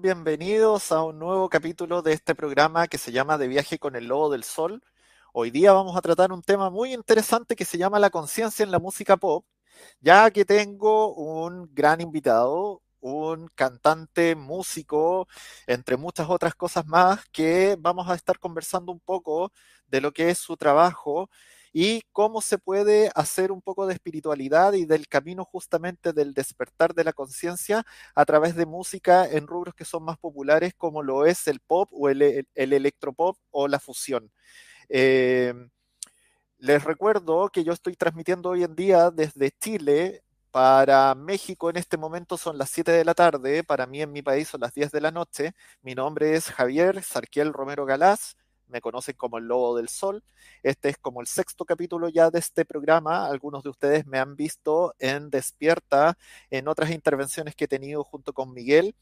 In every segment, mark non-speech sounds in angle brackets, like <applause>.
Bienvenidos a un nuevo capítulo de este programa que se llama De viaje con el lobo del sol. Hoy día vamos a tratar un tema muy interesante que se llama la conciencia en la música pop, ya que tengo un gran invitado, un cantante, músico, entre muchas otras cosas más, que vamos a estar conversando un poco de lo que es su trabajo y cómo se puede hacer un poco de espiritualidad y del camino justamente del despertar de la conciencia a través de música en rubros que son más populares como lo es el pop o el, el, electropop o la fusión. Eh, les recuerdo que yo estoy transmitiendo hoy en día desde Chile. Para México en este momento son las 7 de la tarde, para mí en mi país son las 10 de la noche. Mi nombre es Javier Sarquiel Romero Galás me conocen como el Lobo del Sol. Este es como el sexto capítulo ya de este programa. Algunos de ustedes me han visto en Despierta, en otras intervenciones que he tenido junto con Miguel.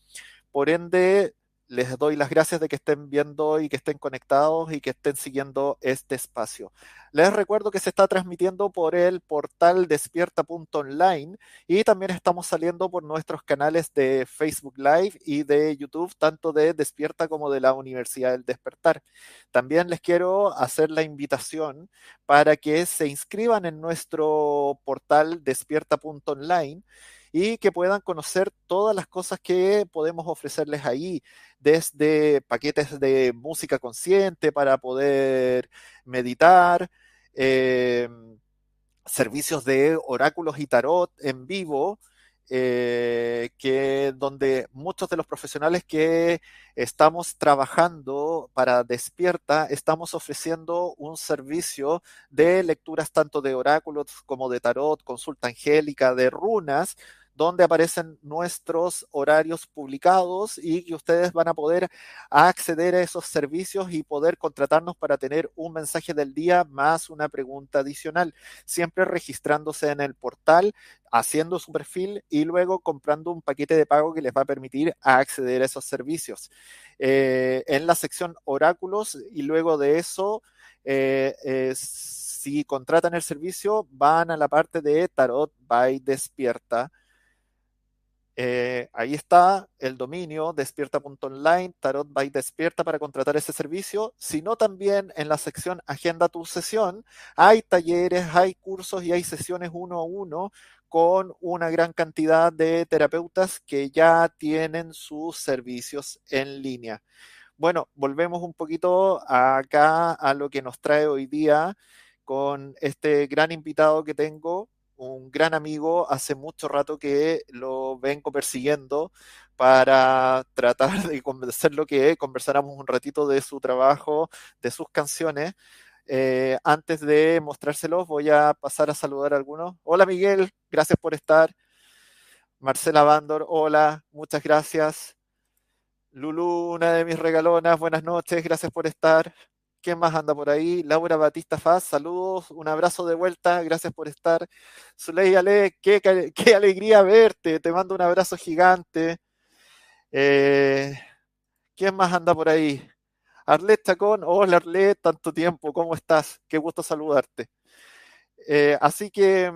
Por ende, les doy las gracias de que estén viendo y que estén conectados y que estén siguiendo este espacio. Les recuerdo que se está transmitiendo por el portal despierta.online y también estamos saliendo por nuestros canales de Facebook Live y de YouTube, tanto de Despierta como de la Universidad del Despertar. También les quiero hacer la invitación para que se inscriban en nuestro portal despierta.online y que puedan conocer todas las cosas que podemos ofrecerles ahí, desde paquetes de música consciente para poder meditar, em, servicios de oráculos y tarot en vivo, eh, que donde muchos de los profesionales que estamos trabajando para Despierta estamos ofreciendo un servicio de lecturas tanto de oráculos como de tarot, consulta angélica, de runas, donde aparecen nuestros horarios publicados y que ustedes van a poder acceder a esos servicios y poder contratarnos para tener un mensaje del día más una pregunta adicional, siempre registrándose en el portal, haciendo su perfil y luego comprando un paquete de pago que les va a permitir acceder a esos servicios. Eh, en la sección oráculos y luego de eso, eh, si contratan el servicio, van a la parte de Tarot by Despierta eh, ahí está el dominio despierta.online, Tarot by Despierta para contratar ese servicio, sino también en la sección Agenda tu sesión hay talleres, hay cursos y hay sesiones uno a uno con una gran cantidad de terapeutas que ya tienen sus servicios en línea. Bueno, volvemos un poquito acá a lo que nos trae hoy día con este gran invitado que tengo, un gran amigo, hace mucho rato que lo vengo persiguiendo para <laughs> tratar de convencerlo que conversáramos un ratito de su trabajo, de sus canciones. Eh, antes de mostrárselos, voy a pasar a saludar a algunos. Hola Miguel, gracias por estar. Marcela Bandor, hola, muchas gracias. Lulu, una de mis regalonas, buenas noches, gracias por estar. ¿Quién más anda por ahí? Laura Batista Faz, saludos, un abrazo de vuelta, gracias por estar. Zuley Ale, qué, qué alegría verte, te mando un abrazo gigante. Eh, ¿Quién más anda por ahí? Arlet Chacón, hola Arlet, tanto tiempo, ¿cómo estás? Qué gusto saludarte. Eh, así que,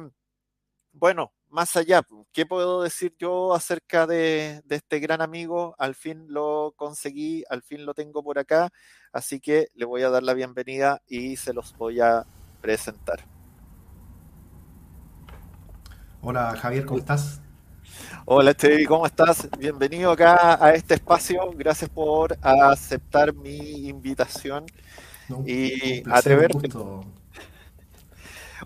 bueno, más allá, ¿qué puedo decir yo acerca de, de, este gran amigo? Al fin lo conseguí, al fin lo tengo por acá, así que le voy a dar la bienvenida y se los voy a presentar. Hola Javier, ¿cómo estás? Hola Chevy, ¿cómo estás? Bienvenido acá a este espacio. Gracias por aceptar mi invitación No, y atreverte.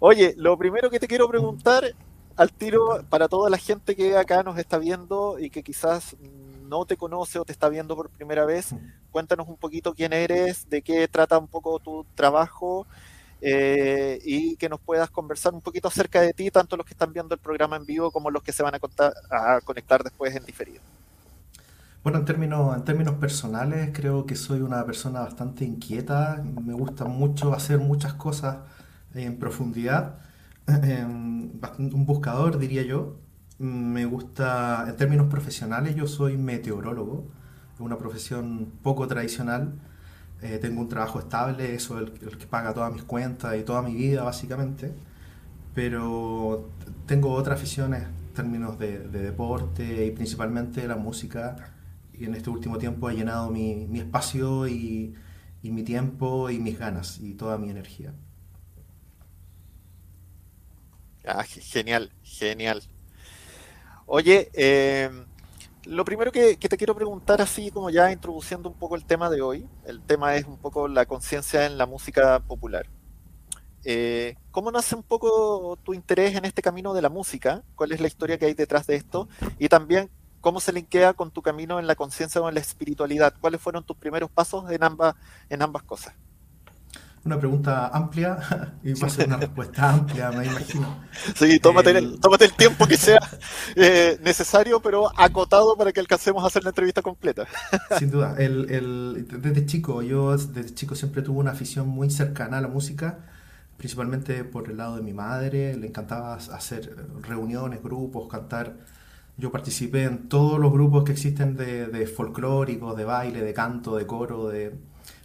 Oye, lo primero que te quiero preguntar al tiro para toda la gente que acá nos está viendo y que quizás no te conoce o te está viendo por primera vez, cuéntanos un poquito quién eres, de qué trata un poco tu trabajo eh, y que nos puedas conversar un poquito acerca de ti, tanto los que están viendo el programa en vivo como los que se van a, contar- a conectar después en diferido. Bueno, en términos, en términos personales, creo que soy una persona bastante inquieta. Me gusta mucho hacer muchas cosas en profundidad. <laughs> Em, Un buscador, diría yo. Me gusta, en términos profesionales, yo soy meteorólogo. Una profesión poco tradicional. Eh, tengo un trabajo estable, eso es el, que paga todas mis cuentas y toda mi vida, básicamente. Pero tengo otras aficiones en términos de, de deporte y principalmente la música. Y en este último tiempo ha llenado mi, espacio y mi tiempo y mis ganas y toda mi energía. Ah, ge- genial, genial. Oye, eh, lo primero que, que te quiero preguntar, así como ya introduciendo un poco el tema de hoy, el tema es un poco la conciencia en la música popular. Eh, ¿cómo nace un poco tu interés en este camino de la música? ¿Cuál es la historia que hay detrás de esto? Y también, ¿cómo se linkea con tu camino en la conciencia o en la espiritualidad? ¿Cuáles fueron tus primeros pasos en ambas, en ambas cosas? Una pregunta amplia <laughs> y va a ser una respuesta amplia, me imagino. Sí, tómate el, El- tómate el tiempo que sea eh, necesario, pero acotado para que alcancemos a hacer la entrevista completa. <laughs> Sin duda, el, el- desde chico, yo desde chico siempre tuve una afición muy cercana a la música, principalmente por el lado de mi madre, le encantaba hacer reuniones, grupos, cantar. Yo participé en todos los grupos que existen de, de folclóricos, de baile, de canto, de coro, de,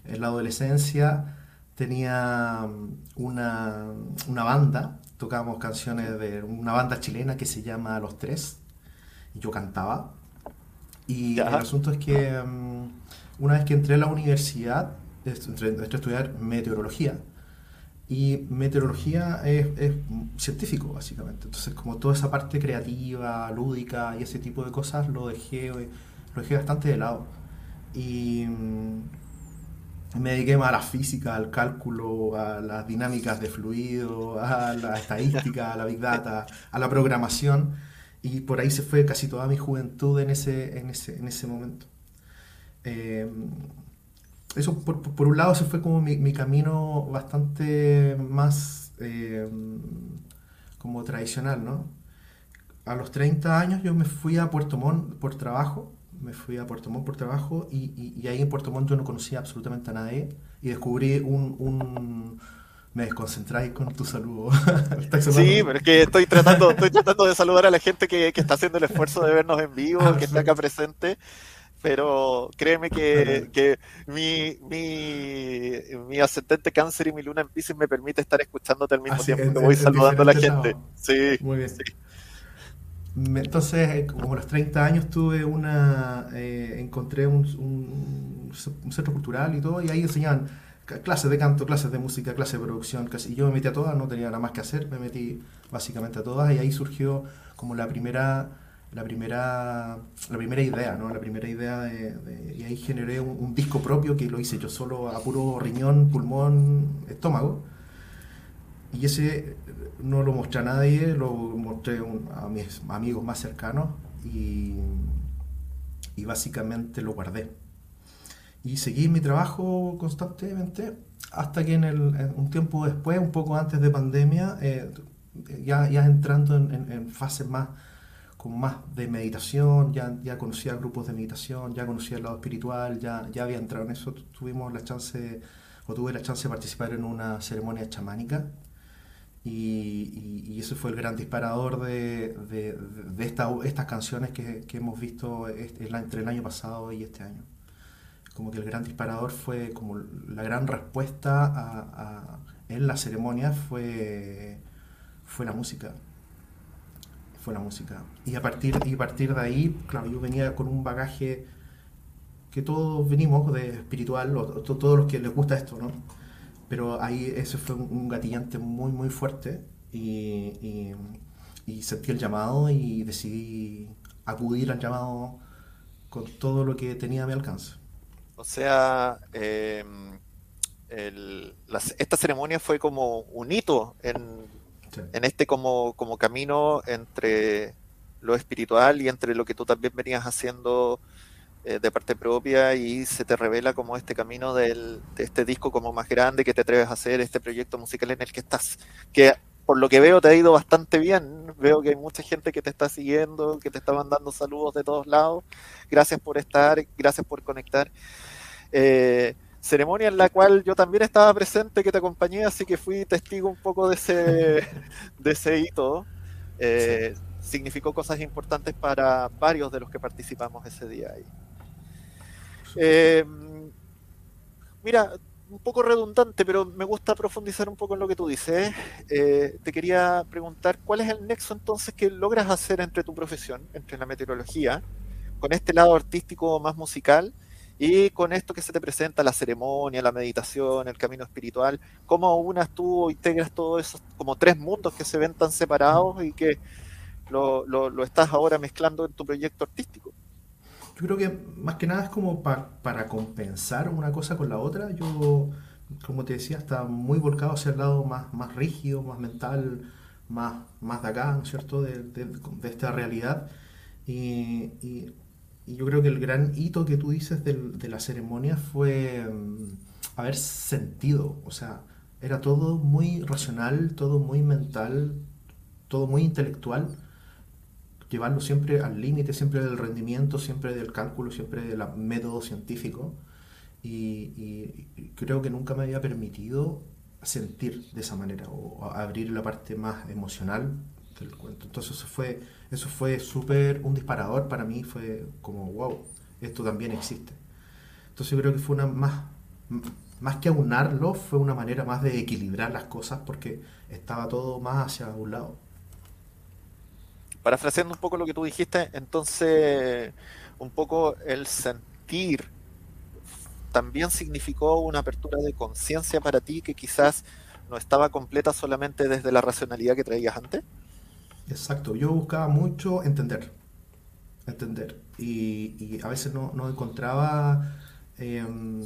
en la adolescencia. Tenía una, una banda, tocábamos canciones de una banda chilena que se llama Los Tres, y yo cantaba. Y el Ya. asunto es que mm, una vez que entré a la universidad, entré, entré a estudiar meteorología. Y meteorología es, es científico, básicamente. Entonces, como toda esa parte creativa, lúdica y ese tipo de cosas, lo dejé, lo dejé bastante de lado. Y mm, me dediqué más a la física, al cálculo, a las dinámicas de fluido, a la estadística, a la big data, a la programación. Y por ahí se fue casi toda mi juventud en ese, en ese, en ese momento. Eh, eso por, por un lado se fue como mi, mi camino bastante más eh, como tradicional, ¿no? A los 30 años yo me fui a Puerto Montt por trabajo, me fui a Puerto Montt por trabajo y, y- y ahí en Puerto Montt yo no conocía absolutamente a nadie y descubrí un... un- me desconcentráis con tu saludo. <laughs> ¿Estás Sí, pero es que estoy tratando, estoy tratando de saludar a la gente que, que está haciendo el esfuerzo de vernos en vivo, Ah, que está acá presente. Pero créeme que, que mi, mi, mi ascendente cáncer y mi luna en Piscis me permite estar escuchándote al mismo Así, tiempo voy en saludando a la gente. Sí, Muy bien. sí. Entonces, eh, como a los 30 años tuve una, eh, encontré un, un- un centro cultural y todo, y ahí enseñaban clases de canto, clases de música, clases de producción, casi. Y yo me metí a todas, no tenía nada más que hacer, me metí básicamente a todas y ahí surgió como la primera la primera la primera idea, ¿no? La primera idea de, y ahí generé un, disco propio que lo hice yo solo a puro riñón, pulmón, estómago. Y ese no lo mostré a nadie, lo mostré a mis amigos más cercanos y, y básicamente lo guardé. Y seguí mi trabajo constantemente hasta que en, el, un tiempo después, un poco antes de pandemia, eh, ya, ya entrando en, en, fases más, con más de meditación, ya, ya conocía grupos de meditación, ya conocía el lado espiritual, ya, ya había entrado en eso, tuvimos la chance, o tuve la chance de participar en una ceremonia chamánica y, y, ese fue el gran disparador de, de, de esta, estas canciones que, que hemos visto entre el año pasado y este año como que el gran disparador fue como la gran respuesta a, en la ceremonia fue, fue la música. Fue la música. Y a partir, y a partir de ahí, claro, yo venía con un bagaje que todos venimos de espiritual, o, todos los que les gusta esto, ¿no? Pero ahí ese fue un, gatillante muy, muy fuerte y, y sentí el llamado y decidí acudir al llamado con todo lo que tenía a mi alcance. O sea, eh, esta ceremonia fue como un hito en, este como, como camino entre lo espiritual y entre lo que tú también venías haciendo eh, de parte propia y se te revela como este camino del, de este disco como más grande que te atreves a hacer, este proyecto musical en el que estás, que por lo que veo te ha ido bastante bien, veo que hay mucha gente que te está siguiendo, que te está mandando saludos de todos lados, gracias por estar, gracias por conectar. Eh, ceremonia en la cual yo también estaba presente, que te acompañé, así que fui testigo un poco de ese, <laughs> de ese hito. Eh, significó cosas importantes para varios de los que participamos ese día ahí. Eh, mira, un poco redundante, pero me gusta profundizar un poco en lo que tú dices. te quería preguntar, ¿cuál es el nexo entonces que logras hacer entre tu profesión, entre la meteorología, con este lado artístico más musical? Y con esto que se te presenta, la ceremonia, la meditación, el camino espiritual, ¿cómo unas tú integras todos esos como tres mundos que se ven tan separados y que lo, estás ahora mezclando en tu proyecto artístico? Yo creo que más que nada es como para compensar una cosa con la otra. Yo, como te decía, está muy volcado hacia el lado más, más rígido, más mental, más, más de acá, ¿no es cierto?, de, de, esta realidad. Y, y y yo creo que el gran hito que tú dices de, la ceremonia fue mm, haber sentido, o sea, era todo muy racional, todo muy mental, todo muy intelectual, llevarlo siempre al límite, siempre del rendimiento, siempre del cálculo, siempre del método científico. Y, creo que nunca me había permitido sentir de esa manera o abrir la parte más emocional del cuento. Entonces eso fue eso fue súper un disparador para mí, fue como, wow, esto también existe. Entonces yo creo que fue una más, más que aunarlo, fue una manera más de equilibrar las cosas porque estaba todo más hacia un lado. Parafraseando un poco lo que tú dijiste, entonces un poco el sentir también significó una apertura de conciencia para ti que quizás no estaba completa solamente desde la racionalidad que traías antes. Exacto, yo buscaba mucho entender, entender. Y, a veces no, encontraba em,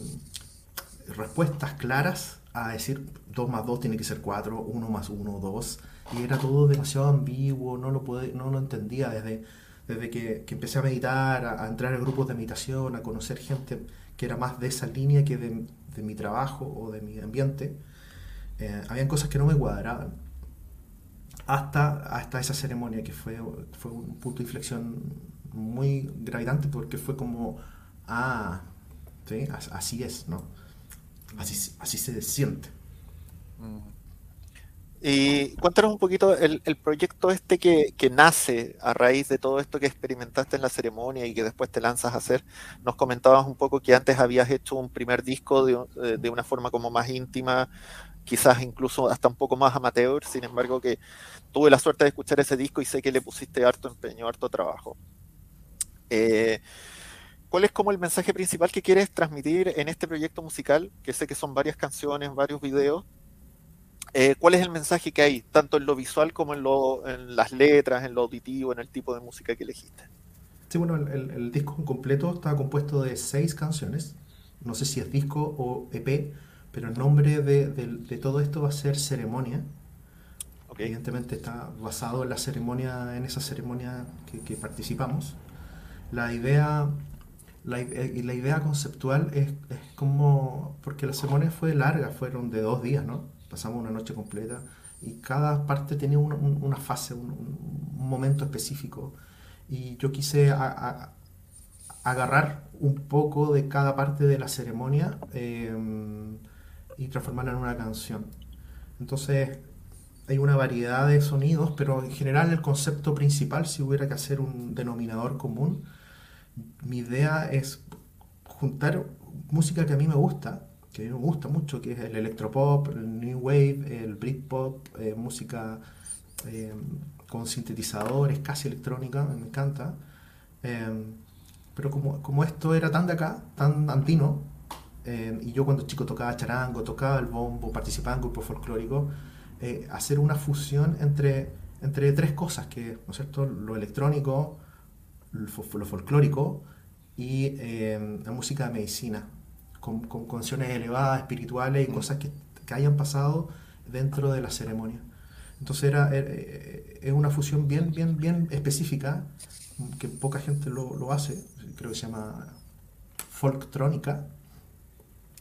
respuestas claras a decir 2 más 2 tiene que ser 4, 1 más 1, 2. Y era todo demasiado ambiguo, no lo, pude, no lo entendía desde, desde que, empecé a meditar, a, entrar en grupos de meditación, a conocer gente que era más de esa línea que de, mi trabajo o de mi ambiente. Eh, habían cosas que no me cuadraban hasta, hasta esa ceremonia que fue, fue un punto de inflexión muy gravitante porque fue como, ah, ¿sí? así es, ¿no? Así, así se siente. Mm. Y cuéntanos un poquito el, el proyecto este que, que, nace a raíz de todo esto que experimentaste en la ceremonia y que después te lanzas a hacer. Nos comentabas un poco que antes habías hecho un primer disco de, de una forma como más íntima, quizás incluso hasta un poco más amateur, sin embargo que tuve la suerte de escuchar ese disco y sé que le pusiste harto empeño, harto trabajo. Eh, ¿cuál es como el mensaje principal que quieres transmitir en este proyecto musical? Que sé que son varias canciones, varios videos. Eh, ¿Cuál es el mensaje que hay, tanto en lo visual como en, lo, en las letras, en lo auditivo, en el tipo de música que elegiste? Sí, bueno, el, el disco completo está compuesto de seis canciones. No sé si es disco o EP, pero el nombre de, de todo esto va a ser Ceremonia Evidentemente está basado en la ceremonia, en esa ceremonia que, participamos. La idea, la, eh, la idea conceptual es, es, como, porque la ceremonia fue larga, fueron de dos días, ¿no? Pasamos una noche completa y cada parte tenía una fase, un, momento específico. Y yo quise agarrar un poco de cada parte de la ceremonia eh, y transformarla en una canción. Entonces, hay una variedad de sonidos, pero en general el concepto principal, si hubiera que hacer un denominador común, mi idea es juntar música que a mí me gusta, que a mí me gusta mucho, que es el electropop, el new wave, el britpop, eh, música eh, con sintetizadores, casi electrónica, me encanta. Eh, pero como, como, esto era tan de acá, tan antino, y yo cuando chico tocaba charango, tocaba el bombo, participaba en grupos folclóricos, eh, hacer una fusión entre, entre tres cosas, que ¿no es cierto? lo electrónico, lo, folclórico y eh, la música de medicina, con, con canciones elevadas, espirituales y mm. cosas que, que, hayan pasado dentro de la ceremonia. Entonces era, eh, es una fusión bien, bien, bien específica, que poca gente lo, lo hace, creo que se llama folktrónica,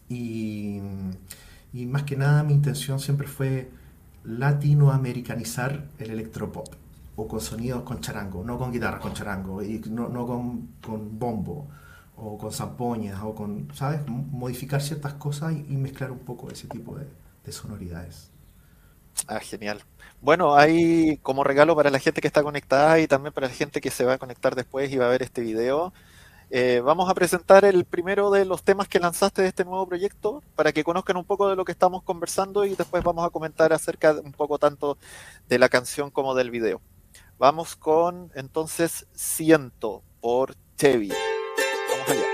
y, y más que nada mi intención siempre fue latinoamericanizar el electropop o con sonidos con charango, no con guitarras con charango y no, no con, con, bombo o con zampoñas o con, ¿sabes? Modificar ciertas cosas y, mezclar un poco ese tipo de, de, sonoridades. Ah, genial. Bueno, hay como regalo para la gente que está conectada y también para la gente que se va a conectar después y va a ver este video. Eh, vamos a presentar el primero de los temas que lanzaste de este nuevo proyecto para que conozcan un poco de lo que estamos conversando y después vamos a comentar acerca un poco tanto de la canción como del video. Vamos con entonces Siento por Chevy. Vamos allá.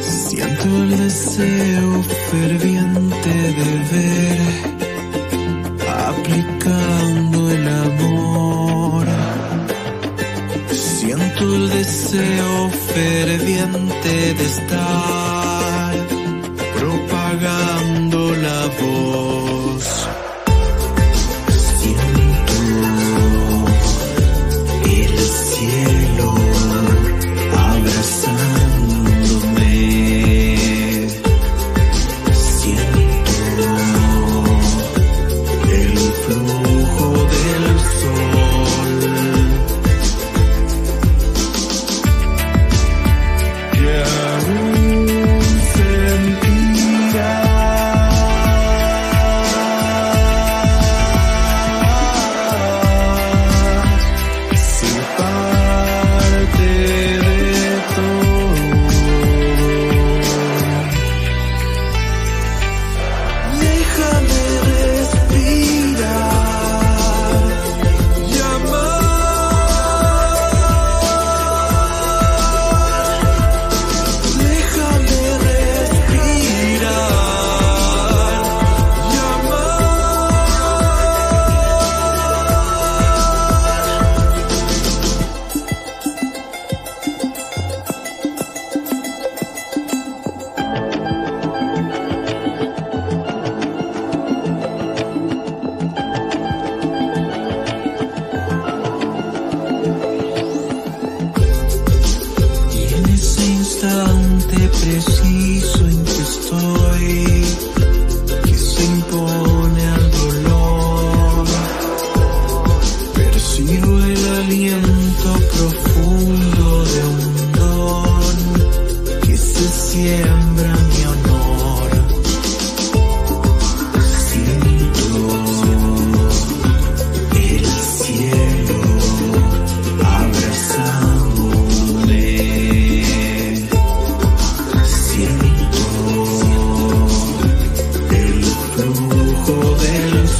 Siento el deseo ferviente de ver aplicando el amor. Deseo ferviente de estar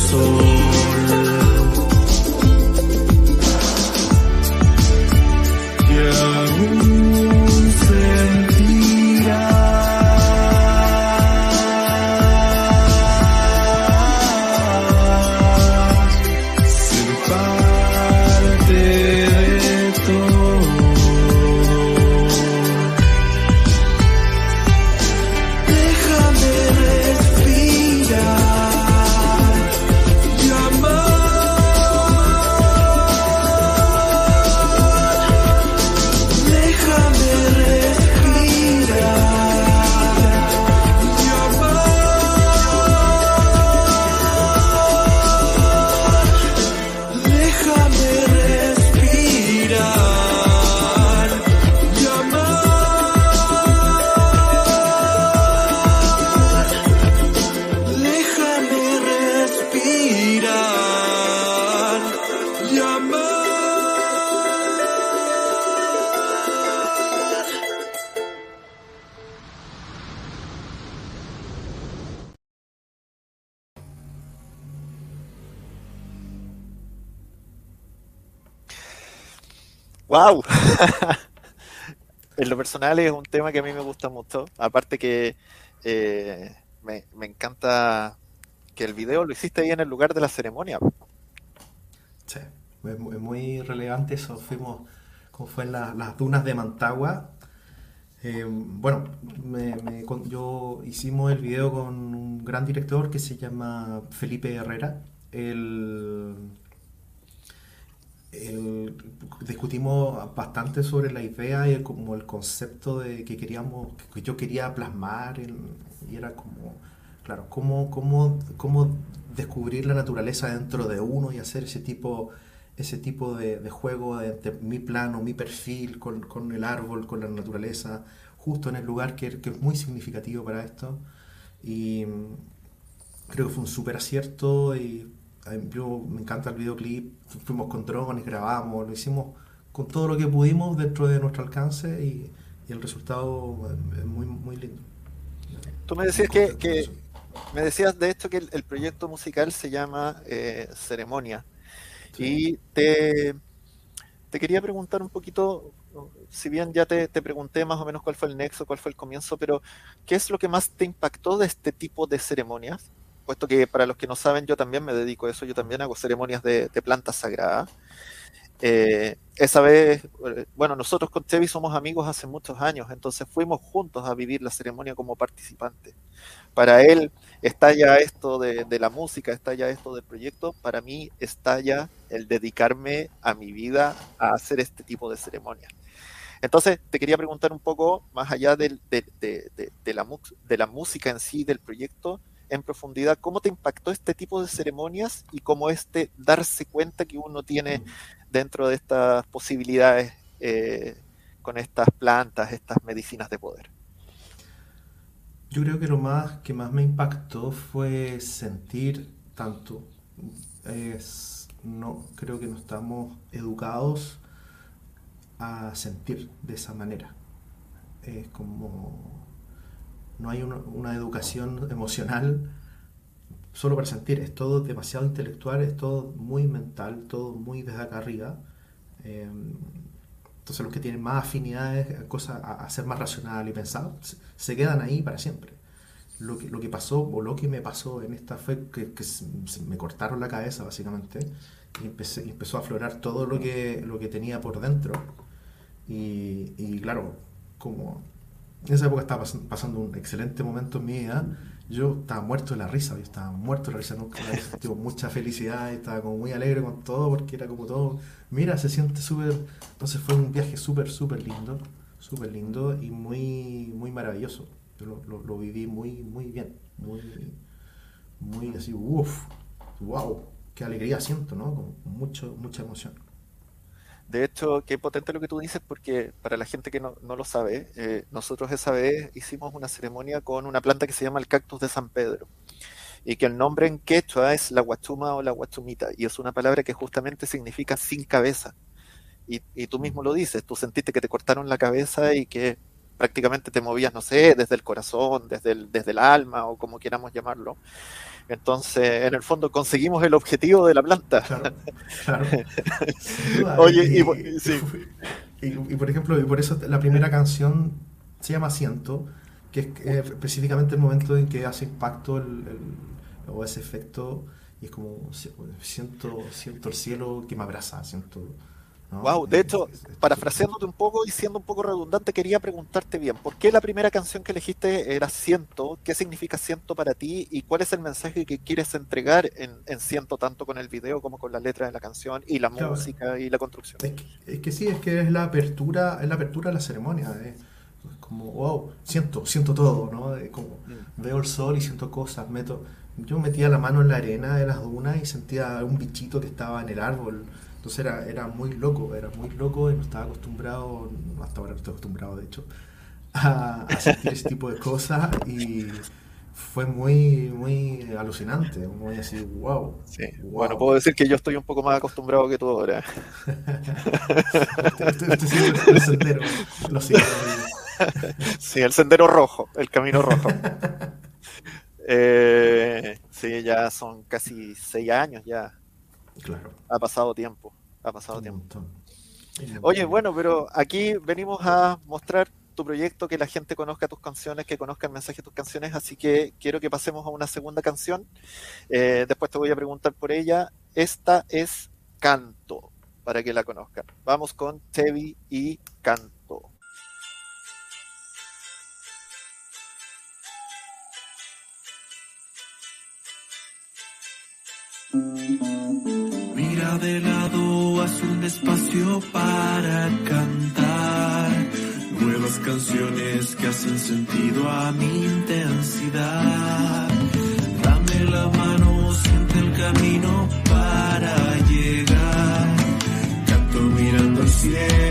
soul. Es un tema que a mí me gusta mucho. Aparte que eh, me, me encanta que el video lo hiciste ahí en el lugar de la ceremonia. Sí, es muy, relevante eso. Fuimos, como fue en la- las dunas de Mantagua. Eh, bueno, me- yo hicimos el video con un gran director que se llama Felipe Herrera. Él, él- discutimos bastante sobre la idea y el- como el concepto de que queríamos, que yo quería plasmar en- y era como, claro, cómo, cómo, cómo descubrir la naturaleza dentro de uno y hacer ese tipo, ese tipo de, de juego entre mi plano, mi perfil con, con el árbol, con la naturaleza, justo en el lugar que, que es muy significativo para esto. Y mm, creo que fue un súper acierto y yo me encanta el videoclip, fuimos con drones, grabamos, lo hicimos con todo lo que pudimos dentro de nuestro alcance y, y el resultado es muy, muy lindo. Tú me decías que, que- me decías de hecho que el, el proyecto musical se llama eh, Ceremonia. Sí. Y te, te quería preguntar un poquito, si bien ya te, te pregunté más o menos cuál fue el nexo, cuál fue el comienzo, pero ¿qué es lo que más te impactó de este tipo de ceremonias? Puesto que para los que no saben, yo también me dedico a eso, yo también hago ceremonias de, de plantas sagradas. Eh, esa vez, bueno, nosotros con Chevy somos amigos hace muchos años, entonces fuimos juntos a vivir la ceremonia como participantes. Para él está ya esto de, de la música, está ya esto del proyecto, para mí está ya el dedicarme a mi vida a hacer este tipo de ceremonias. Entonces, te quería preguntar un poco, más allá de, de- la, de la música en sí, del proyecto, en profundidad, ¿cómo te impactó este tipo de ceremonias y cómo este darse cuenta que uno tiene dentro de estas posibilidades eh, con estas plantas, estas medicinas de poder? Yo creo que lo más que más me impactó fue sentir tanto. Es, no, creo que no estamos educados a sentir de esa manera. Es como no hay una, educación emocional solo para sentir, es todo demasiado intelectual, es todo muy mental, todo muy desde acá arriba. Eh, entonces los que tienen más afinidades a cosas a, ser más racional y pensado se, quedan ahí para siempre. Lo que, lo que pasó o lo que me pasó en esta fue que, que me cortaron la cabeza básicamente y empezó a aflorar todo lo que, lo que tenía por dentro. Y, y claro, como en esa época estaba pas- pasando un excelente momento en mi vida, yo estaba muerto de la risa, yo estaba muerto de la risa, nunca había <laughs> sentido mucha felicidad, y estaba como muy alegre con todo, porque era como todo, mira, se siente súper, entonces fue un viaje súper, súper lindo, súper lindo y muy, muy maravilloso, yo lo, lo- lo viví muy, muy bien, muy, muy así, uff, wow, qué alegría siento, ¿no? Con mucho, mucha emoción. De hecho, qué potente lo que tú dices, porque para la gente que no, no lo sabe, eh, nosotros esa vez hicimos una ceremonia con una planta que se llama el cactus de San Pedro, y que el nombre en quechua es la guachuma o la guachumita, y es una palabra que justamente significa sin cabeza. Y, y tú mismo lo dices, tú sentiste que te cortaron la cabeza y que prácticamente te movías, no sé, desde el corazón, desde el, desde el alma o como queramos llamarlo. Entonces, en el fondo conseguimos el objetivo de la planta. Claro, claro. <laughs> Sin duda. Oye, y por- sí. y, y por ejemplo, y por eso la primera canción se llama Siento, que es eh, específicamente el momento en que hace impacto el, el- o ese efecto, y es como si- siento, siento el cielo que me abraza, siento. ¿No? Wow, de Eh, hecho, parafraseándote un poco y siendo un poco redundante, quería preguntarte bien, ¿por qué la primera canción que elegiste era Ciento? ¿Qué significa Ciento para ti? ¿Y cuál es el mensaje que quieres entregar en, en Ciento, tanto con el video como con la letra de la canción y la Claro. música y la construcción? Es que, es que sí, es que es la apertura, es la apertura de la ceremonia. Es como, wow, siento, siento todo, ¿no? Como, Mm. veo el sol y siento cosas, meto, yo metía la mano en la arena de las dunas y sentía un bichito que estaba en el árbol. Entonces era, era muy loco, era muy loco y no estaba acostumbrado, hasta ahora no estoy acostumbrado de hecho, a, a sentir ese tipo de cosas y fue muy, muy alucinante, muy así, wow. Sí. wow. Bueno, puedo decir que yo estoy un poco más acostumbrado que tú ahora. Usted, usted- usted sigue el sendero, lo sigue. Sí, el sendero rojo, el camino rojo. Eh, sí, ya son casi seis años ya. Claro. Ha pasado tiempo, ha pasado tiempo. Oye, bueno, pero aquí venimos a mostrar tu proyecto, que la gente conozca tus canciones, que conozca el mensaje de tus canciones, así que quiero que pasemos a una segunda canción. Eh, después te voy a preguntar por ella. Esta es Canto, para que la conozcan. Vamos con Tevi y Canto. De lado, haz un espacio para cantar nuevas canciones que hacen sentido a mi intensidad. Dame la mano, siente el camino para llegar. Canto mirando al cielo,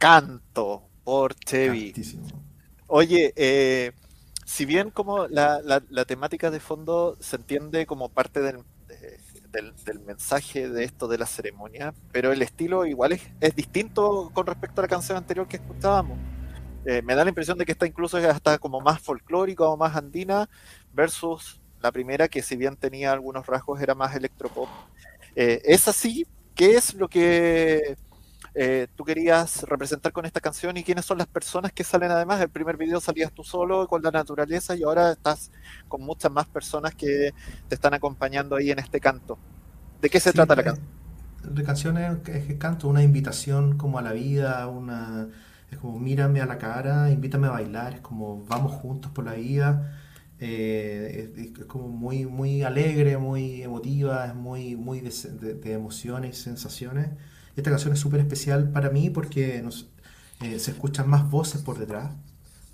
Canto por. Altísimo. Oye, eh, si bien como la, la- la temática de fondo se entiende como parte del, de- del, del mensaje de esto de la ceremonia, pero el estilo igual es, es distinto con respecto a la canción anterior que escuchábamos. Eh, me da la impresión de que esta incluso es hasta como más folclórica o más andina versus la primera que si bien tenía algunos rasgos era más electropop. Eh, ¿Es así? ¿Qué es lo que eh, tú querías representar con esta canción y quiénes son las personas que salen además. El primer video salías tú solo con la naturaleza y ahora estás con muchas más personas que te están acompañando ahí en este canto. ¿De qué se Sí, trata la eh, canción? De canciones que, que canto, una invitación como a la vida, una es como mírame a la cara, invítame a bailar, es como vamos juntos por la vida. eh, es, es como muy, muy alegre, muy emotiva, es muy, muy de, de- de emociones y sensaciones. Esta canción es súper especial para mí porque nos, eh, se escuchan más voces por detrás.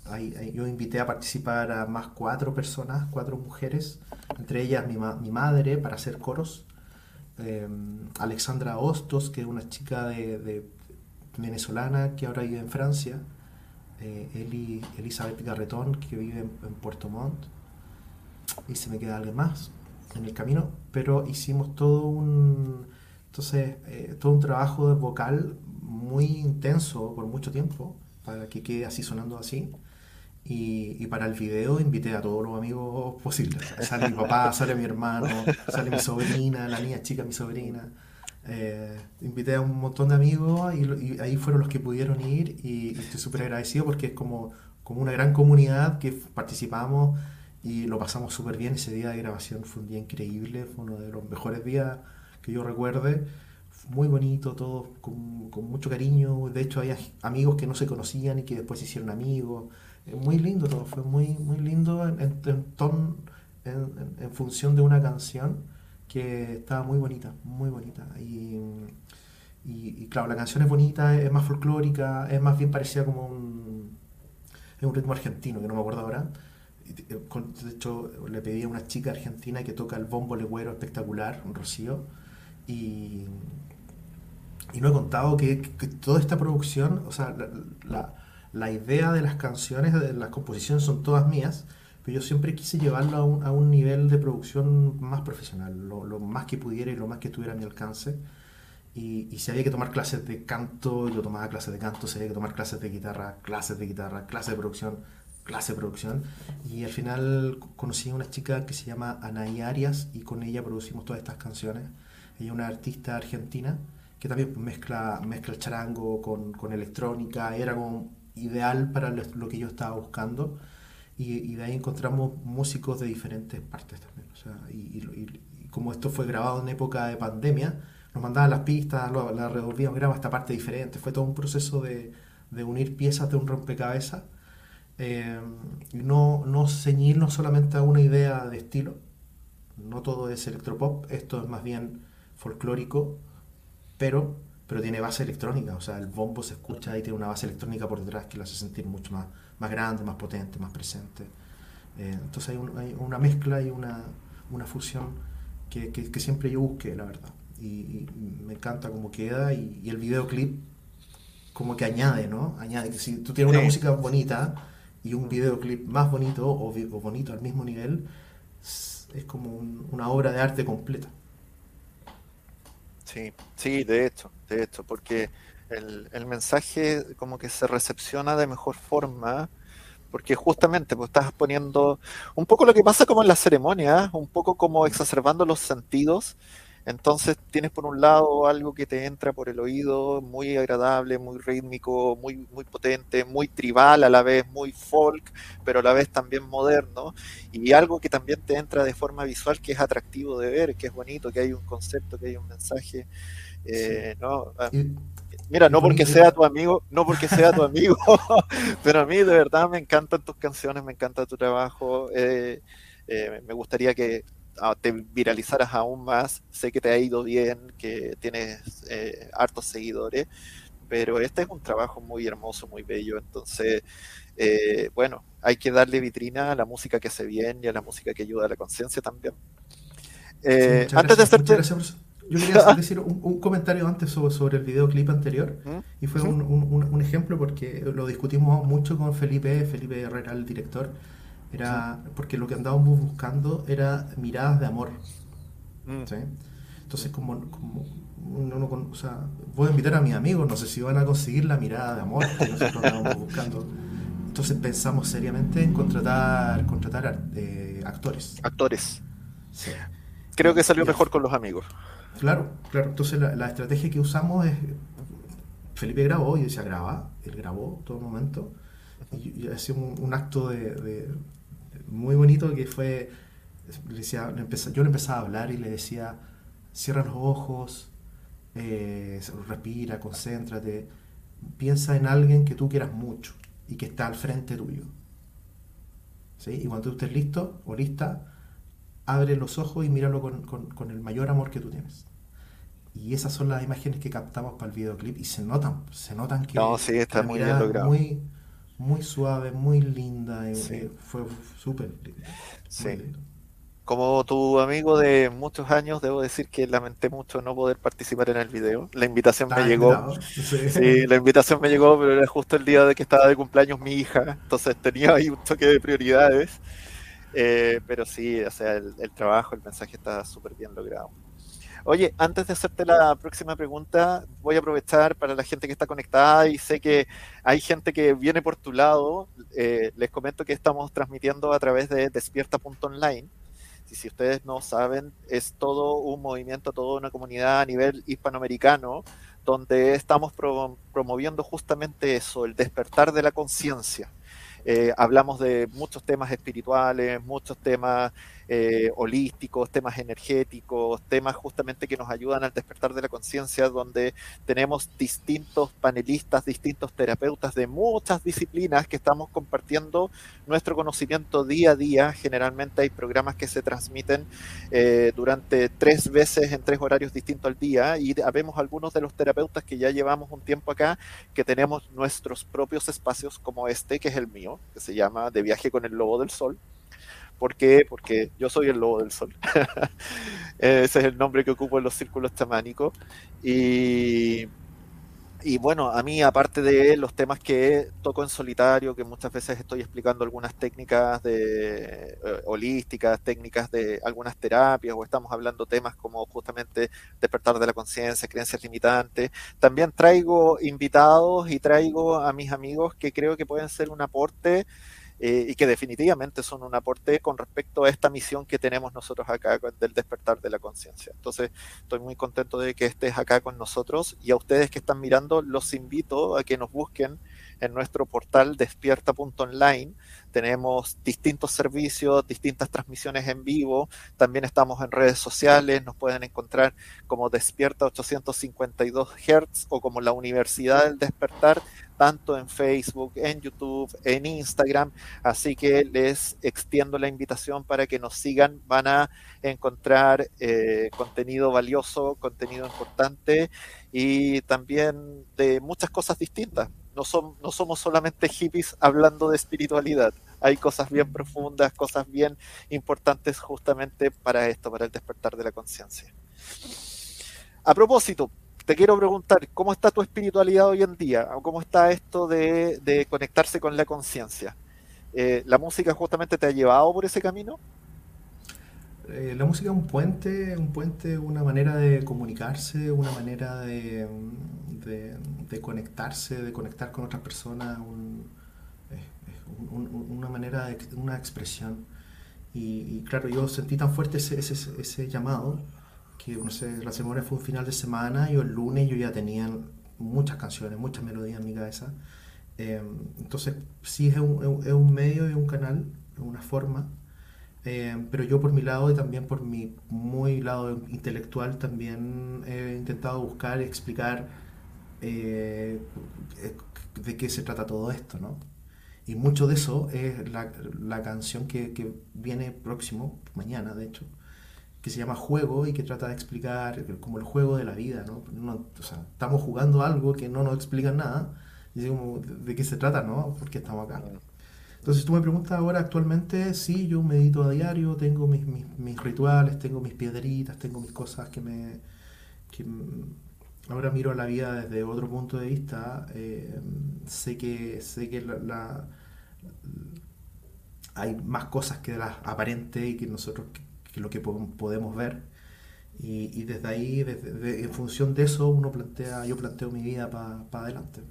Ahí- ahí yo invité a participar a más cuatro personas, cuatro mujeres, entre ellas mi, ma- mi madre para hacer coros eh, Alexandra Hostos, que es una chica de, de venezolana que ahora vive en Francia, eh, Eli, Elizabeth Garretón, que vive en, en Puerto Montt, y se me queda alguien más en el camino, pero hicimos todo un, entonces, eh, todo un trabajo vocal muy intenso por mucho tiempo para que quede así sonando así. Y, y para el video invité a todos los amigos posibles. Sale mi papá, <laughs> sale mi hermano, sale mi sobrina, la niña chica, mi sobrina. Eh, invité a un montón de amigos y, y ahí fueron los que pudieron ir y, y estoy súper agradecido porque es como, como una gran comunidad que participamos y lo pasamos súper bien. Ese día de grabación fue un día increíble, fue uno de los mejores días que yo recuerde. Muy bonito, todo con, mucho cariño. De hecho, había amigos que no se conocían y que después se hicieron amigos. Eh, Muy lindo todo, fue muy, muy lindo en, función de una canción que estaba muy bonita, muy bonita. Y, y- claro, la canción es bonita, es más folclórica, es más bien parecida como un, es un ritmo argentino, que no me acuerdo ahora. Eh, De hecho, le pedí a una chica argentina que toca el bombo legüero espectacular, un Rocío, y, y no he contado que, que toda esta producción, o sea, la, la- la idea de las canciones, de las composiciones son todas mías, pero yo siempre quise llevarlo a un, a un nivel de producción más profesional, lo, lo más que pudiera y lo más que estuviera a mi alcance. Y, y si había que tomar clases de canto, yo tomaba clases de canto, si había que tomar clases de guitarra, clases de guitarra, clases de producción, clase de producción. Y al final conocí a una chica que se llama Anaí Arias y con ella producimos todas estas canciones. Ella es una artista argentina que también mezcla, mezcla el charango con, con electrónica, era como ideal para lo, que yo estaba buscando. Y, y de ahí encontramos músicos de diferentes partes también. O sea, y, y- y como esto fue grabado en época de pandemia, nos mandaban las pistas, lo- las revolvíamos, grabamos esta parte diferente. Fue todo un proceso de, de unir piezas de un rompecabezas. Eh, no, no ceñirnos solamente a una idea de estilo. No todo es electropop, esto es más bien folclórico, pero, pero tiene base electrónica. O sea, el bombo se escucha y tiene una base electrónica por detrás que lo hace sentir mucho más, más grande, más potente, más presente. Eh, entonces hay, un- hay una mezcla y una, una fusión que, que- que siempre yo busqué, la verdad. Y, y me encanta cómo queda y, y el videoclip como que añade, ¿no? Añade que si tú tienes una Sí. música bonita y un videoclip más bonito o, bonito al mismo nivel, es, es como un- una obra de arte completa. Sí, sí, de hecho, de hecho, porque el, el mensaje como que se recepciona de mejor forma, porque justamente pues estás poniendo un poco lo que pasa como en la ceremonia, un poco como exacerbando los sentidos. Entonces tienes por un lado algo que te entra por el oído, muy agradable, muy rítmico, muy, muy potente, muy tribal a la vez, muy folk, pero a la vez también moderno, y algo que también te entra de forma visual que es atractivo de ver, que es bonito, que hay un concepto, que hay un mensaje, eh, ¿no? Ah, Mira, no por porque sea tu amigo, no porque sea tu amigo, <laughs> pero a mí de verdad me encantan tus canciones, me encanta tu trabajo. eh, eh, me gustaría que te viralizaras aún más. Sé que te ha ido bien, que tienes eh, hartos seguidores, pero este es un trabajo muy hermoso, muy bello. Entonces, eh, bueno, hay que darle vitrina a la música que hace bien y a la música que ayuda a la conciencia también. Eh, Sí, antes de gracias, hacerte... por eso. Yo quería <laughs> decir un, un comentario antes sobre, sobre el videoclip anterior ¿Mm? y fue un- un- un ejemplo porque lo discutimos mucho con Felipe, Felipe Herrera, el director, era porque lo que andábamos buscando era miradas de amor. Mm. ¿sí? Entonces, como, como uno no o sea, voy a invitar a mis amigos, no sé si van a conseguir la mirada de amor que nosotros andábamos <laughs> buscando. Entonces pensamos seriamente en contratar, contratar ar- eh, actores. Actores. Sí. Creo que salió mejor con los amigos. Claro, claro. Entonces la, la estrategia que usamos es, Felipe grabó, y decía graba, él grabó todo el momento, y, y hacía un, un acto de, de- muy bonito que fue, le decía, le yo le empezaba a hablar y le decía, cierra los ojos, eh, respira, concéntrate, piensa en alguien que tú quieras mucho y que está al frente tuyo. ¿Sí? Y cuando tú estés listo o lista, abre los ojos y míralo con, con- con el mayor amor que tú tienes. Y esas son las imágenes que captamos para el videoclip y se notan, se notan que No, sí, está muy bien logrado. muy, muy suave, muy linda, y, Sí. y fue súper lindo. Sí. Como tu amigo de muchos años, debo decir que lamenté mucho no poder participar en el video. La invitación me llegó. <laughs> Sí, la invitación me llegó, pero era justo el día de que estaba de cumpleaños mi hija, entonces tenía ahí un toque de prioridades. Eh, pero sí, o sea, el, el trabajo, el mensaje está súper bien logrado. Oye, antes de hacerte la próxima pregunta, voy a aprovechar para la gente que está conectada y sé que hay gente que viene por tu lado. Eh, les comento que estamos transmitiendo a través de despierta.online. Y si ustedes no saben, es todo un movimiento, toda una comunidad a nivel hispanoamericano donde estamos pro promoviendo justamente eso, el despertar de la conciencia. Eh, hablamos de muchos temas espirituales, muchos temas eh, holísticos, temas energéticos, temas justamente que nos ayudan al despertar de la conciencia, donde tenemos distintos panelistas, distintos terapeutas de muchas disciplinas que estamos compartiendo nuestro conocimiento día a día. Generalmente hay programas que se transmiten eh, durante tres veces en tres horarios distintos al día y habemos algunos de los terapeutas que ya llevamos un tiempo acá que tenemos nuestros propios espacios como este, que es el mío, que se llama De viaje con el lobo del sol ¿Por qué? Porque yo soy el lobo del sol. <laughs> Ese es el nombre que ocupo en los círculos chamánicos. Y, y bueno, a mí, aparte de los temas que toco en solitario, que muchas veces estoy explicando algunas técnicas de eh, holísticas, técnicas de algunas terapias, o estamos hablando temas como justamente despertar de la conciencia, creencias limitantes, también traigo invitados y traigo a mis amigos que creo que pueden ser un aporte eh, y que definitivamente son un aporte con respecto a esta misión que tenemos nosotros acá del despertar de la conciencia. Entonces, estoy muy contento de que estés acá con nosotros y a ustedes que están mirando, los invito a que nos busquen en nuestro portal despierta.online. Tenemos distintos servicios, distintas transmisiones en vivo. También estamos en redes sociales. Nos pueden encontrar como Despierta 852 Hz o como la Universidad del Despertar tanto en Facebook, en YouTube, en Instagram. Así que les extiendo la invitación para que nos sigan. Van a encontrar eh, contenido valioso, contenido importante y también de muchas cosas distintas. No, son, no somos solamente hippies hablando de espiritualidad. Hay cosas bien profundas, cosas bien importantes justamente para esto, para el despertar de la conciencia. A propósito, te quiero preguntar, ¿cómo está tu espiritualidad hoy en día? ¿Cómo está esto de, conectarse con la conciencia? Eh, ¿La música justamente te ha llevado por ese camino? Eh, la música es un puente, un puente, una manera de comunicarse, una manera de, conectarse, de conectar con otras personas, un, un, una manera, de, una expresión. Y, y, claro, yo sentí tan fuerte ese, ese, ese llamado que no sé, la semana fue un final de semana y el lunes yo ya tenía muchas canciones, muchas melodías en mi cabeza. Eh, entonces, sí es un, es un medio, es un canal, es una forma, eh, pero yo por mi lado y también por mi muy lado intelectual también he intentado buscar y explicar eh, de qué se trata todo esto, ¿no? Y mucho de eso es la, la canción que, que viene próximo, mañana de hecho, que se llama Juego y que trata de explicar como el juego de la vida, ¿no? no o sea, estamos jugando algo que no nos explica nada, y como, ¿de qué se trata, no? ¿Por qué estamos acá? Entonces tú me preguntas ahora actualmente, sí, yo medito a diario, tengo mis, mis, mis rituales, tengo mis piedritas, tengo mis cosas que me... Que ahora miro la vida desde otro punto de vista, eh, sé que, sé que la, la, hay más cosas que las aparentes y que nosotros que lo que podemos ver. Y, y desde ahí, desde, de, en función de eso, uno plantea, yo planteo mi vida para pa adelante.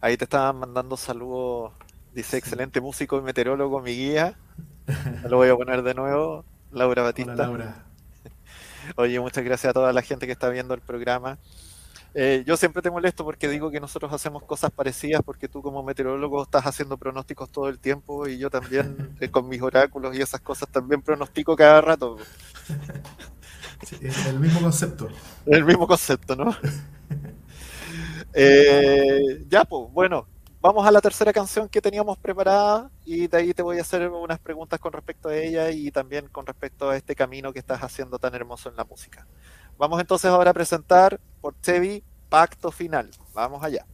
Ahí te estaban mandando saludos, dice excelente músico y meteorólogo, mi guía. Lo voy a poner de nuevo, Laura Batista. Hola, Laura. <laughs> Oye, muchas gracias a toda la gente que está viendo el programa. Eh, yo siempre te molesto porque digo que nosotros hacemos cosas parecidas porque tú como meteorólogo estás haciendo pronósticos todo el tiempo y yo también <laughs> eh, con mis oráculos y esas cosas también pronostico cada rato. <laughs> Sí, es el mismo concepto. El mismo concepto, ¿no? <laughs> eh, ya, pues, bueno, vamos a la tercera canción que teníamos preparada y de ahí te voy a hacer unas preguntas con respecto a ella y también con respecto a este camino que estás haciendo tan hermoso en la música. Vamos entonces ahora a presentar por Chevy Pacto Final. Vamos allá.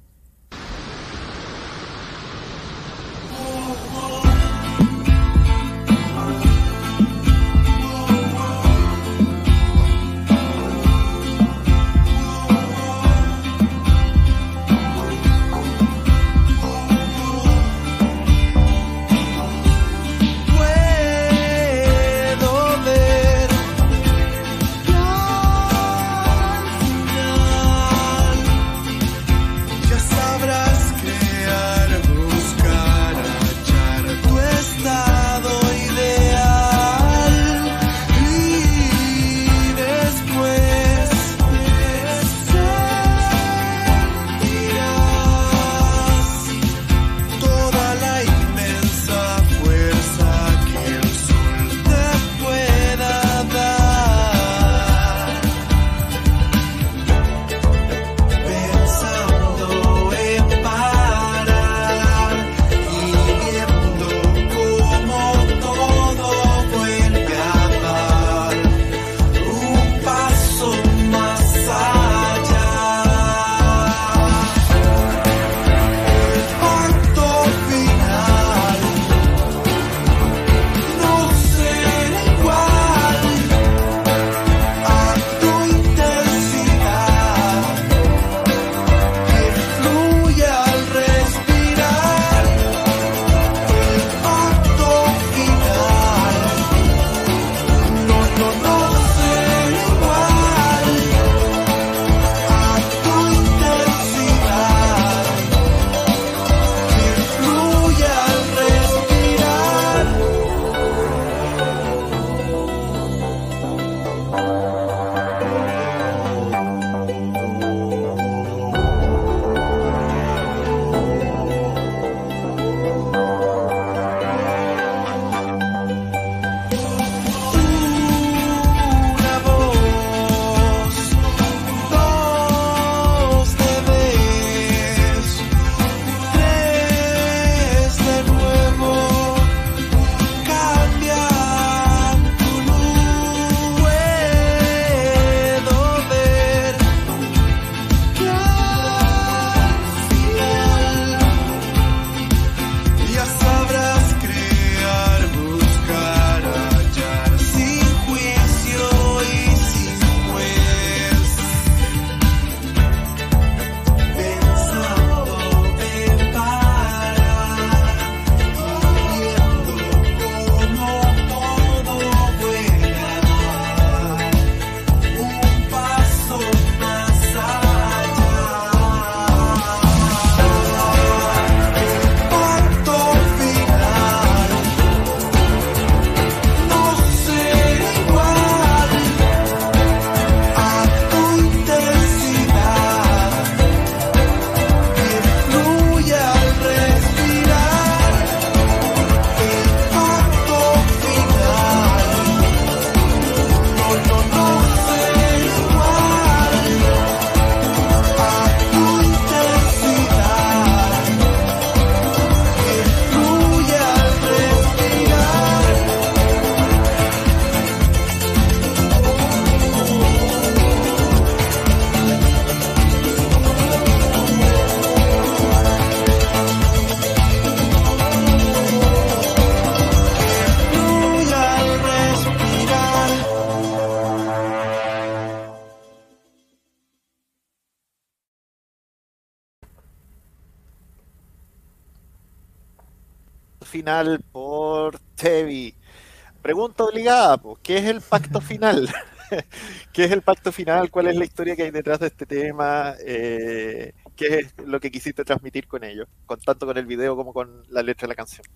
¿Qué es el pacto final? <laughs> ¿Qué es el pacto final? ¿Cuál es la historia que hay detrás de este tema? Eh, ¿Qué es lo que quisiste transmitir con ello? Con tanto con el video como con la letra de la canción.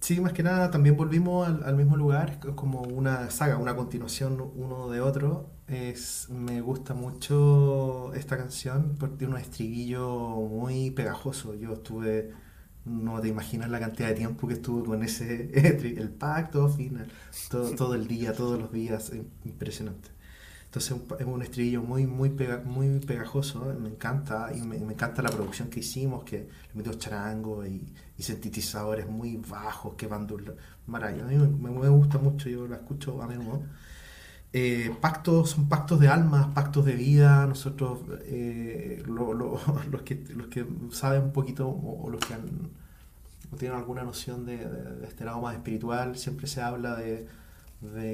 Sí, más que nada también volvimos al, al mismo lugar, es como una saga, una continuación uno de otro. Es, me gusta mucho esta canción porque tiene un estribillo muy pegajoso. Yo estuve, no te imaginas la cantidad de tiempo que estuve con ese, <laughs> el pacto final, todo, todo el día, todos los días, eh, impresionante. Entonces es un estribillo muy, muy, pega- muy pegajoso, eh, me encanta, y me, encanta la producción que hicimos, que le metimos charango y, y sintetizadores muy bajos que van de maravilla. A mí me, me gusta mucho, yo la escucho a menudo. Eh, pactos son pactos de almas, pactos de vida. Nosotros, eh, lo- lo- <laughs> los, que, los que saben un poquito o, los que han, tienen alguna noción de, este lado más espiritual, siempre se habla de,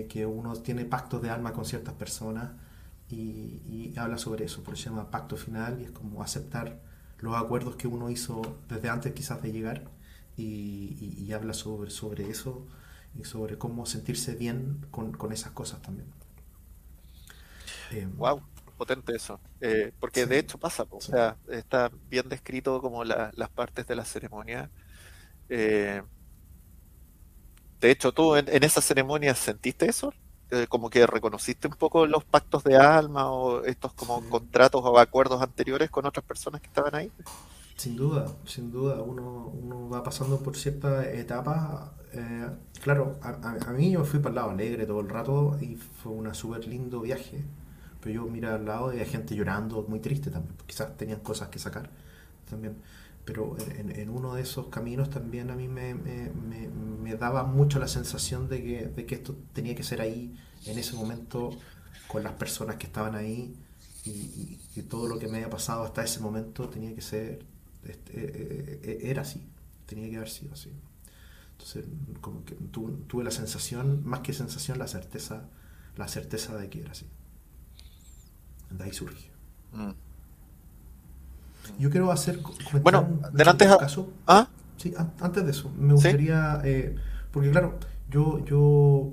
que uno tiene pactos de alma con ciertas personas y, habla sobre eso, por eso se llama pacto final y es como aceptar los acuerdos que uno hizo desde antes quizás de llegar y habla sobre, sobre eso y sobre cómo sentirse bien con, con esas cosas también. Eh, Wow, potente eso. Eh, porque Sí. de hecho pasa, o sea, está bien descrito como la- las partes de la ceremonia. Eh, de hecho, tú en, en esa ceremonia sentiste eso, Eh, como que reconociste un poco los pactos de alma o estos como Sí. contratos o acuerdos anteriores con otras personas que estaban ahí. Sin duda, sin duda, uno, uno va pasando por ciertas etapas. eh, claro, a, a- a mí yo fui para el lado alegre todo el rato y fue un súper lindo viaje. Pero yo miraba al lado y hay gente llorando, muy triste también, quizás tenían cosas que sacar también. Pero en, en uno de esos caminos también a mí me, me- me- me daba mucho la sensación de que, de que esto tenía que ser ahí, en ese momento, con las personas que estaban ahí y, y- y todo lo que me había pasado hasta ese momento tenía que ser, este, eh, eh, era así, tenía que haber sido así. Entonces, como que tu- tuve la sensación, más que sensación, la certeza, la certeza de que era así. De ahí surge. Mm. Yo quiero hacer Bueno, delante a- caso. Ah, Sí, an- antes de eso, me ¿Sí? gustaría, eh, porque claro, yo, yo,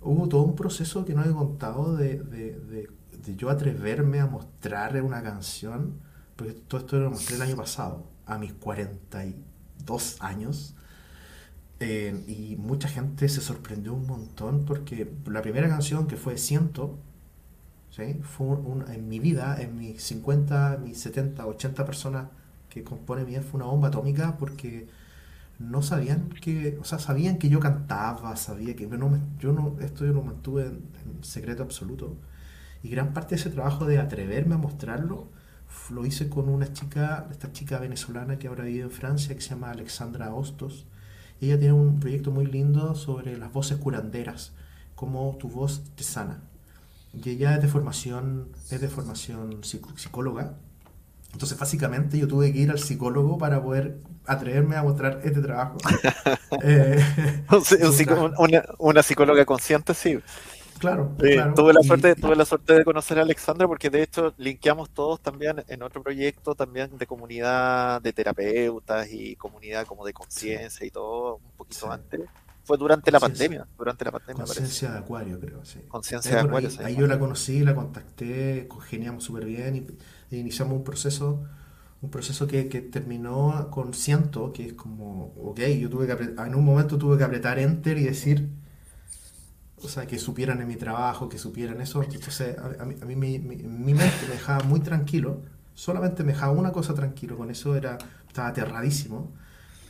hubo todo un proceso que no he contado de, de, de- de yo atreverme a mostrar una canción, porque todo esto lo mostré el año pasado, a mis 42 años, eh, y mucha gente se sorprendió un montón porque la primera canción que fue Ciento, ¿sí? fue en mi vida, en mis 50, mis 70, 80 personas que compone mi fue una bomba atómica porque no sabían que, o sea, sabían que yo cantaba, sabía que pero no yo no, esto yo lo mantuve en, en secreto absoluto. Y gran parte de ese trabajo de atreverme a mostrarlo lo hice con una chica, esta chica venezolana que ahora vive en Francia, que se llama Alexandra Hostos. Ella tiene un proyecto muy lindo sobre las voces curanderas, cómo tu voz te sana. Y ella es de formación, es de formación psicóloga. Entonces, básicamente, yo tuve que ir al psicólogo para poder atreverme a mostrar este trabajo. <laughs> Eh, <laughs> un una, una psicóloga consciente, sí. claro, tuve la Y- suerte, tuve la suerte de conocer a Alexandra porque de hecho linkeamos todos también en otro proyecto también de comunidad de terapeutas y comunidad como de conciencia y todo un poquito Sí. antes. Fue durante la pandemia, durante la pandemia. Conciencia de Acuario, creo, sí. Conciencia de Acuario ahí, se ahí yo la conocí, la contacté, congeniamos súper bien y, e iniciamos un proceso, un proceso que, que terminó con ciento, que es como, ok, yo tuve que apre- en un momento tuve que apretar enter y decir, o sea, que supieran en mi trabajo, que supieran eso. Entonces, a, a mí, a mí mi, mi- mi mente me dejaba muy tranquilo, solamente me dejaba una cosa tranquilo, con eso era, estaba aterradísimo.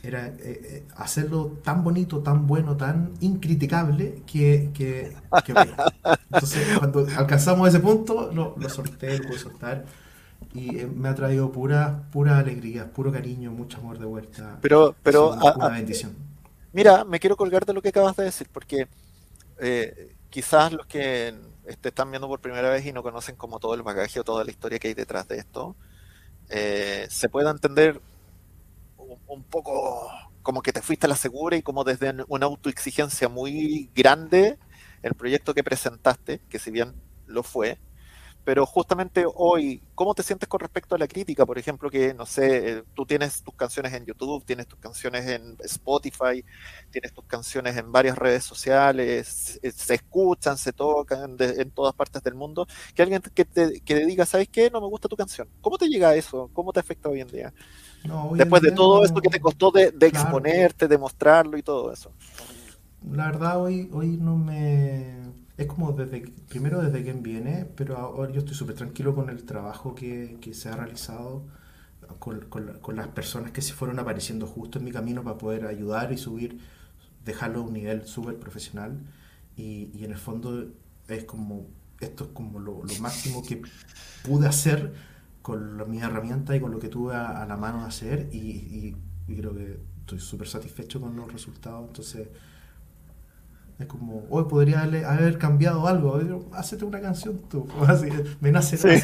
Era eh, eh, hacerlo tan bonito, tan bueno, tan incriticable que, que, que. Entonces, cuando alcanzamos ese punto, lo, lo solté, lo pude soltar. Y eh, me ha traído pura, pura alegría, puro cariño, mucho amor de vuelta. Pero, pero una, una a- bendición. Mira, me quiero colgar de lo que acabas de decir, porque eh, quizás los que te están viendo por primera vez y no conocen como todo el bagaje o toda la historia que hay detrás de esto, eh, se pueda entender un, poco como que te fuiste a la segura y como desde una autoexigencia muy grande el proyecto que presentaste, que si bien lo fue, pero justamente hoy, ¿cómo te sientes con respecto a la crítica? Por ejemplo, que, no sé, eh, tú tienes tus canciones en YouTube, tienes tus canciones en Spotify, tienes tus canciones en varias redes sociales, eh, se escuchan, se tocan en todas partes del mundo, que alguien que te, que diga, ¿sabes qué? No me gusta tu canción. ¿Cómo te llega eso? ¿Cómo te afecta hoy en día? Después de todo esto que te costó de, exponerte, de mostrarlo y todo eso. La verdad, hoy, hoy no me es como desde, primero desde quien viene, pero ahora yo estoy súper tranquilo con el trabajo que, que se ha realizado, con, con, las personas que se fueron apareciendo justo en mi camino para poder ayudar y subir, dejarlo a un nivel súper profesional. Y, y, en el fondo es como, esto es como lo, lo máximo que pude hacer con mis herramientas y con lo que tuve a, la mano de hacer y, y, y creo que estoy súper satisfecho con los resultados. Entonces, es como, hoy podría haber cambiado algo. Hacete una canción tú. <laughs> Así, me nace, <laughs>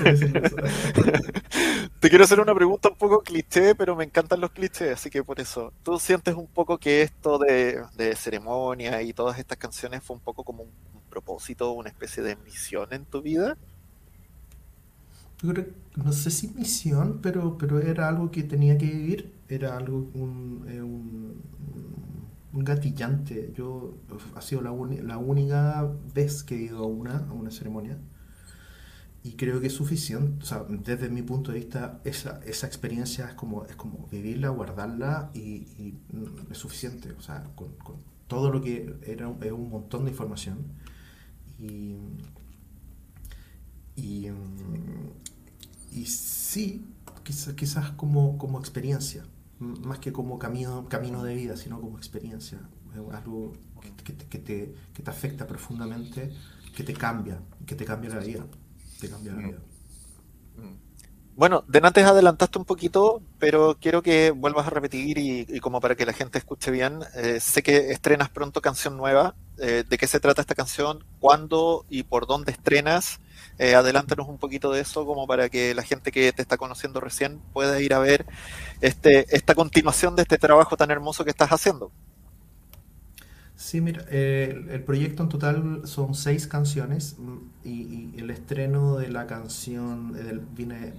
Te quiero hacer una pregunta un poco cliché, pero me encantan los clichés, así que por eso. ¿Tú sientes un poco que esto de, de ceremonia y todas estas canciones fue un poco como un, propósito, una especie de misión en tu vida? Yo creo, no sé si misión, pero, pero era algo que tenía que vivir. Era algo, un, eh, un un gatillante. Yo ha sido la, la, única vez que he ido a una, a una ceremonia y creo que es suficiente. O sea, desde mi punto de vista, esa, esa experiencia es como, es como vivirla, guardarla y, es suficiente. O sea, con, con, todo lo que era es un montón de información. Y, y, y sí, quizás, quizás como, como experiencia más que como camino, camino de vida, sino como experiencia. algo que, que, te, que, te, afecta profundamente, que te cambia, que te cambia la vida. Te cambia la mm. vida. Mm. Bueno, de antes adelantaste un poquito, pero quiero que vuelvas a repetir y, como para que la gente escuche bien, eh, sé que estrenas pronto canción nueva. Eh, ¿De qué se trata esta canción? ¿Cuándo y por dónde estrenas? Eh, adelántanos un poquito de eso como para que la gente que te está conociendo recién pueda ir a ver este, esta continuación de este trabajo tan hermoso que estás haciendo. Sí, mira, el proyecto en total son seis canciones mm, y, el estreno de la canción viene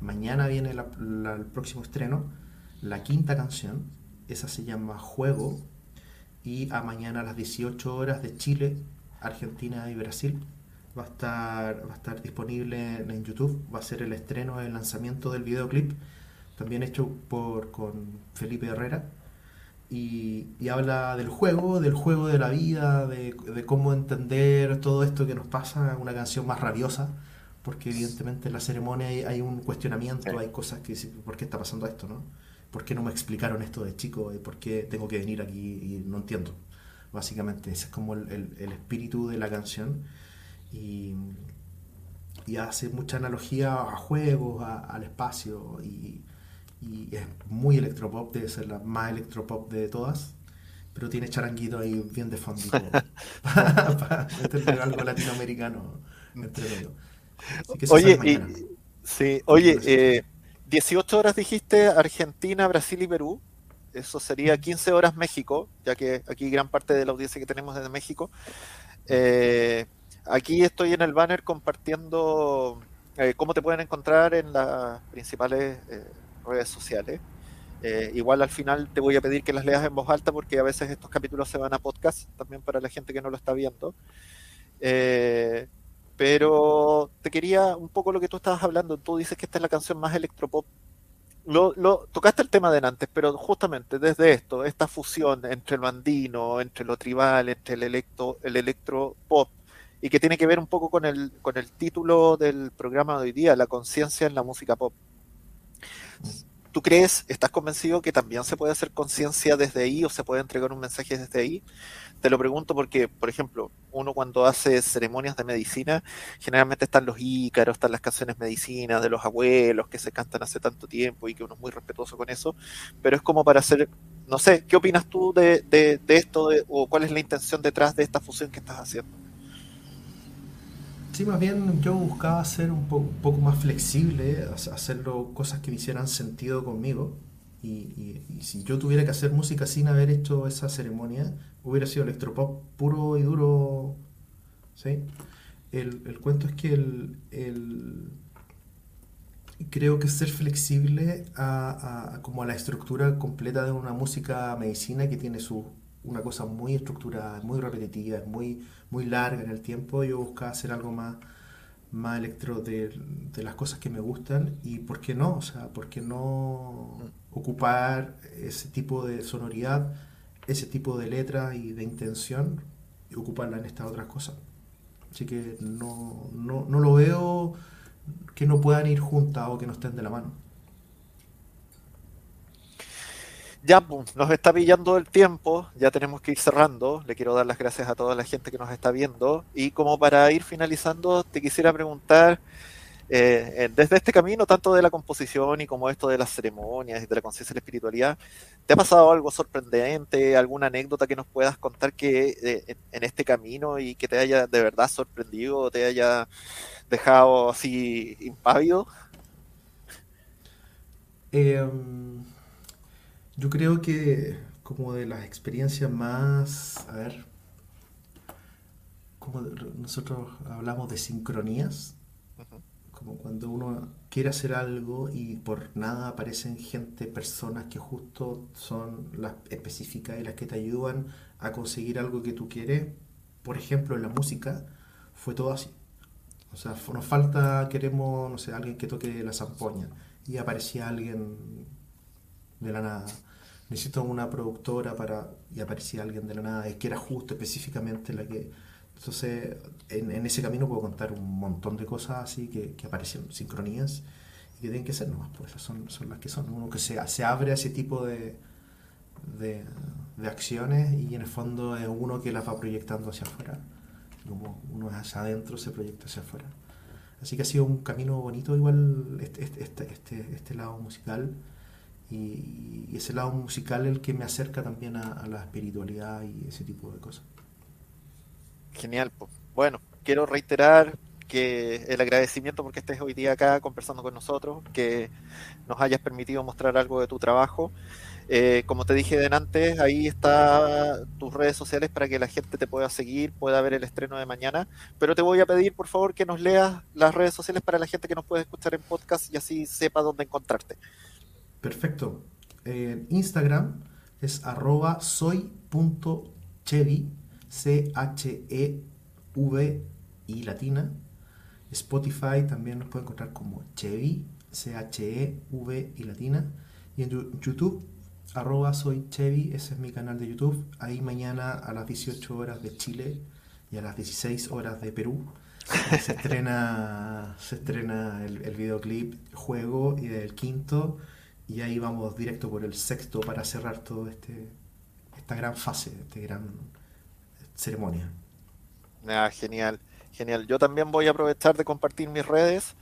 mañana viene el próximo estreno, la quinta canción, esa se llama Juego y a mañana a las 18 horas de Chile, Argentina y Brasil va a estar, va a estar disponible en YouTube, va a ser el estreno, el lanzamiento del videoclip, también hecho por, con Felipe Herrera, y, habla del juego, del juego de la vida, de, cómo entender todo esto que nos pasa, una canción más rabiosa, porque evidentemente en la ceremonia hay, un cuestionamiento, hay cosas que dicen, ¿por qué está pasando esto? ¿no? ¿Por qué no me explicaron esto de chico? ¿Y ¿Por qué tengo que venir aquí y no entiendo? Básicamente, ese es como el, el espíritu de la canción y, hace mucha analogía a juegos, al espacio y, es muy electropop, debe ser la más electropop de todas, pero tiene charanguito ahí bien de fondito <laughs> para, entender algo latinoamericano entre Oye, sí, oye, 18 eh, horas dijiste Argentina, Brasil y Perú. Eso sería 15 horas México, ya que aquí gran parte de la audiencia que tenemos es de México. Eh, Aquí estoy en el banner compartiendo eh, cómo te pueden encontrar en las principales eh, redes sociales. Eh, igual al final te voy a pedir que las leas en voz alta porque a veces estos capítulos se van a podcast también para la gente que no lo está viendo. pero te quería un poco lo que tú estabas hablando. Tú dices que esta es la canción más electropop. Lo, lo, tocaste el tema de antes, pero justamente desde esto, esta fusión entre lo andino, entre lo tribal, entre el electro, el electropop, y que tiene que ver un poco con el, con el título del programa de hoy día, la conciencia en la música pop. ¿Tú crees, estás convencido que también se puede hacer conciencia desde ahí o se puede entregar un mensaje desde ahí? Te lo pregunto porque, por ejemplo, uno cuando hace ceremonias de medicina, generalmente están los ícaros, están las canciones medicinas de los abuelos que se cantan hace tanto tiempo y que uno es muy respetuoso con eso, pero es como para hacer, no sé, ¿qué opinas tú de, de, esto o cuál es la intención detrás de esta fusión que estás haciendo? Sí, más bien yo buscaba ser un, poco más flexible, hacerlo cosas que me hicieran sentido conmigo. Y, si yo tuviera que hacer música sin haber hecho esa ceremonia, hubiera sido electropop puro y duro. ¿sí? el, el cuento es que el, el- creo que ser flexible a, a- como a la estructura completa de una música medicina que tiene su una cosa muy estructurada, muy repetitiva, muy, muy larga en el tiempo. Yo buscaba hacer algo más, más electro de, de las cosas que me gustan y por qué no, o sea, por qué no ocupar ese tipo de sonoridad, ese tipo de letra y de intención y ocuparla en estas otras cosas. Así que no, no, no lo veo que no puedan ir juntas o que no estén de la mano. Ya, pues, nos está pillando el tiempo, ya tenemos que ir cerrando. Le quiero dar las gracias a toda la gente que nos está viendo. Y como para ir finalizando, te quisiera preguntar, eh, desde este camino, tanto de la composición y como esto de las ceremonias y de la conciencia de la espiritualidad, ¿te ha pasado algo sorprendente, alguna anécdota que nos puedas contar que eh, en, este camino y que te haya de verdad sorprendido te haya dejado así impávido? Eh, yo creo que como de las experiencias más, a ver, como nosotros hablamos de sincronías, como cuando uno quiere hacer algo y por nada aparecen gente, personas que justo son las específicas y las que te ayudan a conseguir algo que tú quieres. Por ejemplo, en la música fue todo así. O sea, nos falta, queremos, no sé, alguien que toque la zampoña y aparecía alguien de la nada. Necesito una productora para... y aparecía alguien de la nada, es que era justo específicamente la que... Entonces, en, en ese camino puedo contar un montón de cosas así que, que aparecen, sincronías, y que tienen que ser nomás, pues son, son las que son. Uno que se, se abre a ese tipo de, de, de acciones y en el fondo es uno que las va proyectando hacia afuera. Como uno es hacia adentro, se proyecta hacia afuera. Así que ha sido un camino bonito igual este, este, este, este, este lado musical y, ese lado musical el que me acerca también a, a la espiritualidad y ese tipo de cosas. Genial. pues. Bueno, quiero reiterar que el agradecimiento porque estés hoy día acá conversando con nosotros, que nos hayas permitido mostrar algo de tu trabajo. Eh, como te dije de antes, ahí está tus redes sociales para que la gente te pueda seguir, pueda ver el estreno de mañana. Pero te voy a pedir, por favor, que nos leas las redes sociales para la gente que nos puede escuchar en podcast y así sepa dónde encontrarte. Perfecto. En Instagram es arroba soy.chevi, C-H-E-V y latina. Spotify también nos puede encontrar como Chevi, C-H-E-V y latina. Y en YouTube, arroba Chevi, ese es mi canal de YouTube. Ahí mañana a las 18 horas de Chile y a las 16 horas de Perú <laughs> se estrena, se estrena el, el videoclip Juego y el quinto y ahí vamos directo por el sexto para cerrar todo este esta gran fase, esta gran ceremonia. Ah, genial, genial. Yo también voy a aprovechar de compartir mis redes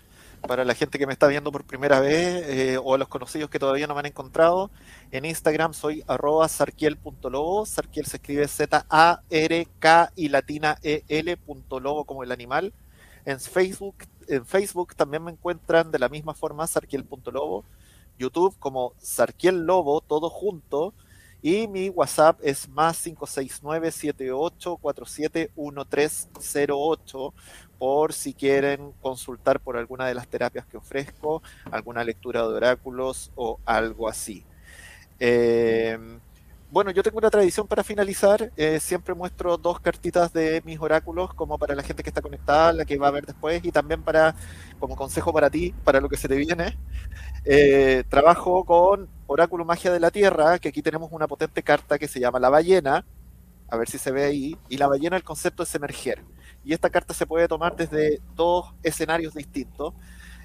para la gente que me está viendo por primera vez eh, o los conocidos que todavía no me han encontrado. En Instagram soy arroba sarkiel.lobo. Sarkiel se escribe Z-A-R-K y latina E-L punto como el animal. En Facebook, en Facebook también me encuentran de la misma forma sarkiel.lobo. YouTube como Sarkiel Lobo, todo junto. Y mi WhatsApp es más 569-7847-1308 por si quieren consultar por alguna de las terapias que ofrezco, alguna lectura de oráculos o algo así. Eh, bueno, yo tengo una tradición para finalizar. eh, siempre muestro dos cartitas de mis oráculos, como para la gente que está conectada, la que va a ver después, y también para como consejo para ti, para lo que se te viene. Eh, trabajo con Oráculo Magia de la Tierra, que aquí tenemos una potente carta que se llama La Ballena. A ver si se ve ahí. Y la ballena, el concepto es emerger. Y esta carta se puede tomar desde dos escenarios distintos.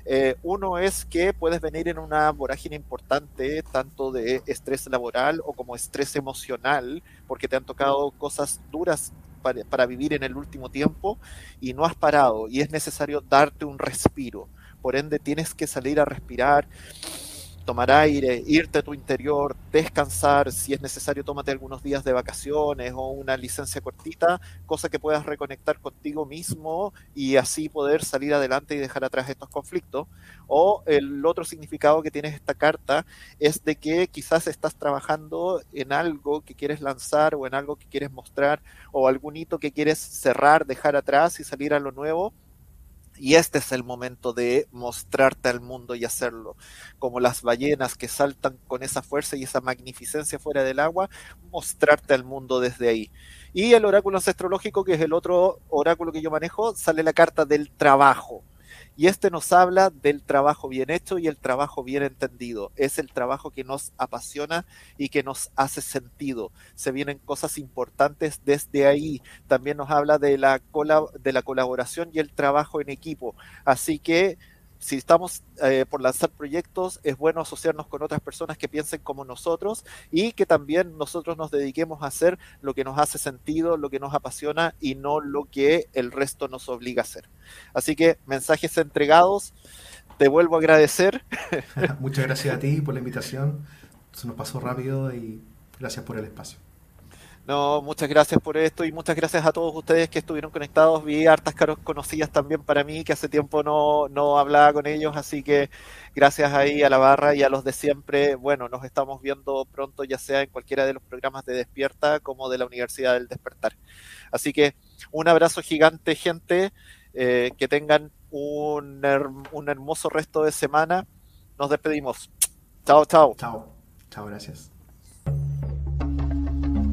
Eh, uno es que puedes venir en una vorágine importante, tanto de estrés laboral o como estrés emocional, porque te han tocado cosas duras para, para vivir en el último tiempo y no has parado y es necesario darte un respiro. Por ende, tienes que salir a respirar, tomar aire, irte a tu interior, descansar, si es necesario tómate algunos días de vacaciones o una licencia cortita, cosa que puedas reconectar contigo mismo y así poder salir adelante y dejar atrás estos conflictos. O el otro significado que tiene esta carta es de que quizás estás trabajando en algo que quieres lanzar o en algo que quieres mostrar o algún hito que quieres cerrar, dejar atrás y salir a lo nuevo y este es el momento de mostrarte al mundo y hacerlo. Como las ballenas que saltan con esa fuerza y esa magnificencia fuera del agua, mostrarte al mundo desde ahí. Y el oráculo ancestrológico, que es el otro oráculo que yo manejo, sale la carta del trabajo. Y este nos habla del trabajo bien hecho y el trabajo bien entendido. Es el trabajo que nos apasiona y que nos hace sentido. Se vienen cosas importantes desde ahí. También nos habla de la, de la colaboración y el trabajo en equipo. Así que si estamos eh, por lanzar proyectos, es bueno asociarnos con otras personas que piensen como nosotros y que también nosotros nos dediquemos a hacer lo que nos hace sentido, lo que nos apasiona y no lo que el resto nos obliga a hacer. Así que mensajes entregados, te vuelvo a agradecer. <laughs> Muchas gracias a ti por la invitación, se nos pasó rápido y gracias por el espacio. No, muchas gracias por esto y muchas gracias a todos ustedes que estuvieron conectados. Vi hartas caros conocidas también para mí, que hace tiempo no, no hablaba con ellos, así que gracias ahí a la barra y a los de siempre. Bueno, nos estamos viendo pronto, ya sea en cualquiera de los programas de Despierta como de la Universidad del Despertar. Así que un abrazo gigante, gente. Eh, que tengan un, un hermoso resto de semana. Nos despedimos. Chao, chao. Chao, chao, gracias.